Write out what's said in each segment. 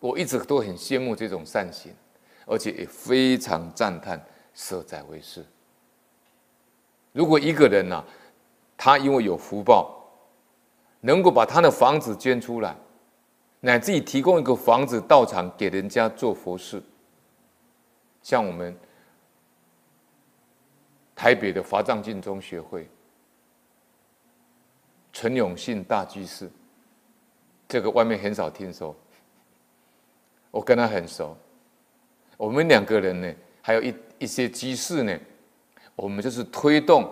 我一直都很羡慕这种善行，而且也非常赞叹舍宅为师。如果一个人呐、啊，他因为有福报，能够把他的房子捐出来，乃至于提供一个房子道场给人家做佛事，像我们台北的华藏净宗学会陈永信大居士，这个外面很少听说，我跟他很熟，我们两个人呢，还有一一些居士呢，我们就是推动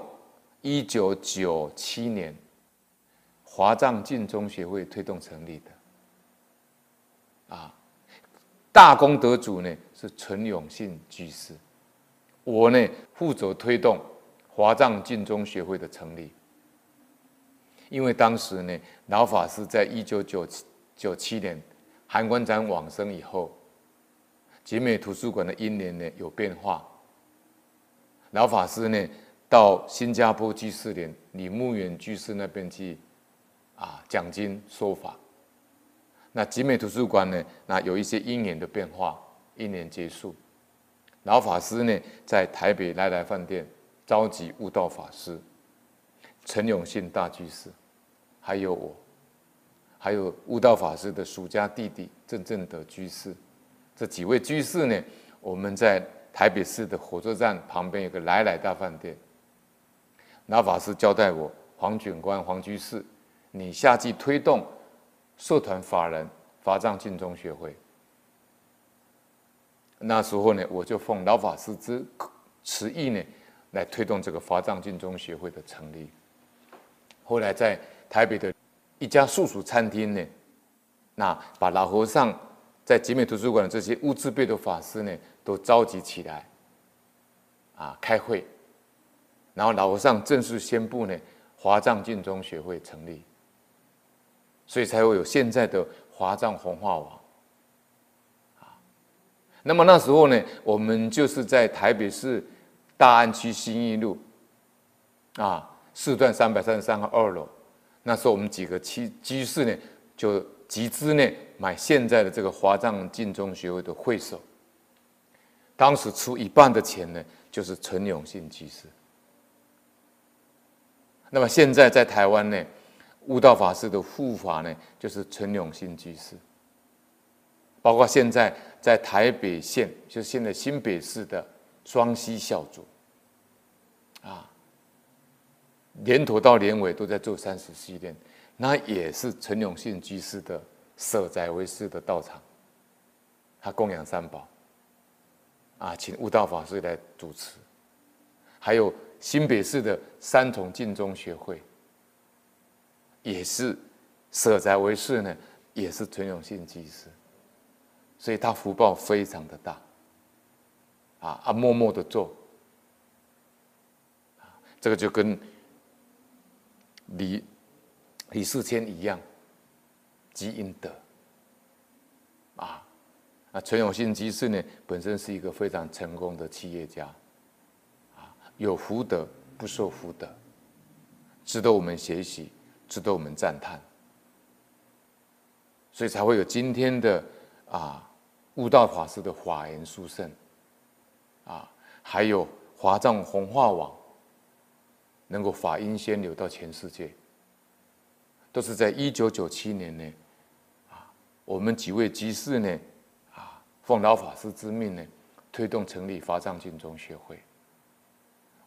一九九七年华藏净宗学会推动成立的。啊，大功德主呢是陈永信居士，我呢负责推动华藏净宗学会的成立。因为当时呢，老法师在一九九七九七年韩观长往生以后，集美图书馆的英年呢有变化，老法师呢到新加坡居士连李牧远居士那边去啊讲经说法。那集美图书馆呢？那有一些因缘的变化，一年结束，老法师呢在台北来来饭店召集悟道法师、陈永信大居士，还有我，还有悟道法师的俗家弟弟郑正德居士，这几位居士呢，我们在台北市的火车站旁边有个来来大饭店，老法师交代我黄卷官黄居士，你下去推动。社团法人法藏净宗学会，那时候呢，我就奉老法师之旨意呢，来推动这个法藏净宗学会的成立。后来在台北的一家素食餐厅呢，那把老和尚在集美图书馆的这些乌兹别的法师呢，都召集起来，啊，开会，然后老和尚正式宣布呢，华藏净宗学会成立。所以才会有现在的华藏弘化网，啊，那么那时候呢，我们就是在台北市大安区新义路，啊，四段三百三十三号二楼，那时候我们几个居居士呢，就集资呢买现在的这个华藏净宗学会的会所，当时出一半的钱呢，就是陈永信居士。那么现在在台湾呢，悟道法师的护法呢，就是陈永信居士。包括现在在台北县，就是现在新北市的双溪小组，啊，年头到年尾都在做三十系列，那也是陈永信居士的舍宅为师的道场，他供养三宝，啊，请悟道法师来主持，还有新北市的三重净宗学会。也是舍宅为师呢，也是陈永信居士，所以他福报非常的大，啊啊，默默的做，这个就跟李李世谦一样，积阴德，啊，那陈永信居士呢，本身是一个非常成功的企业家，啊，有福德不受福德，值得我们学习。值得我们赞叹，所以才会有今天的啊悟道法师的法言殊胜，啊，还有华藏弘化网能够法音先流到全世界，都是在一九九七年呢，啊，我们几位居士呢，啊，奉老法师之命呢，推动成立华藏净宗学会，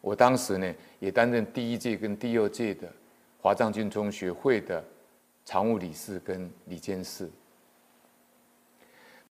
我当时呢也担任第一届跟第二届的。华藏净宗学会的常务理事跟理监事，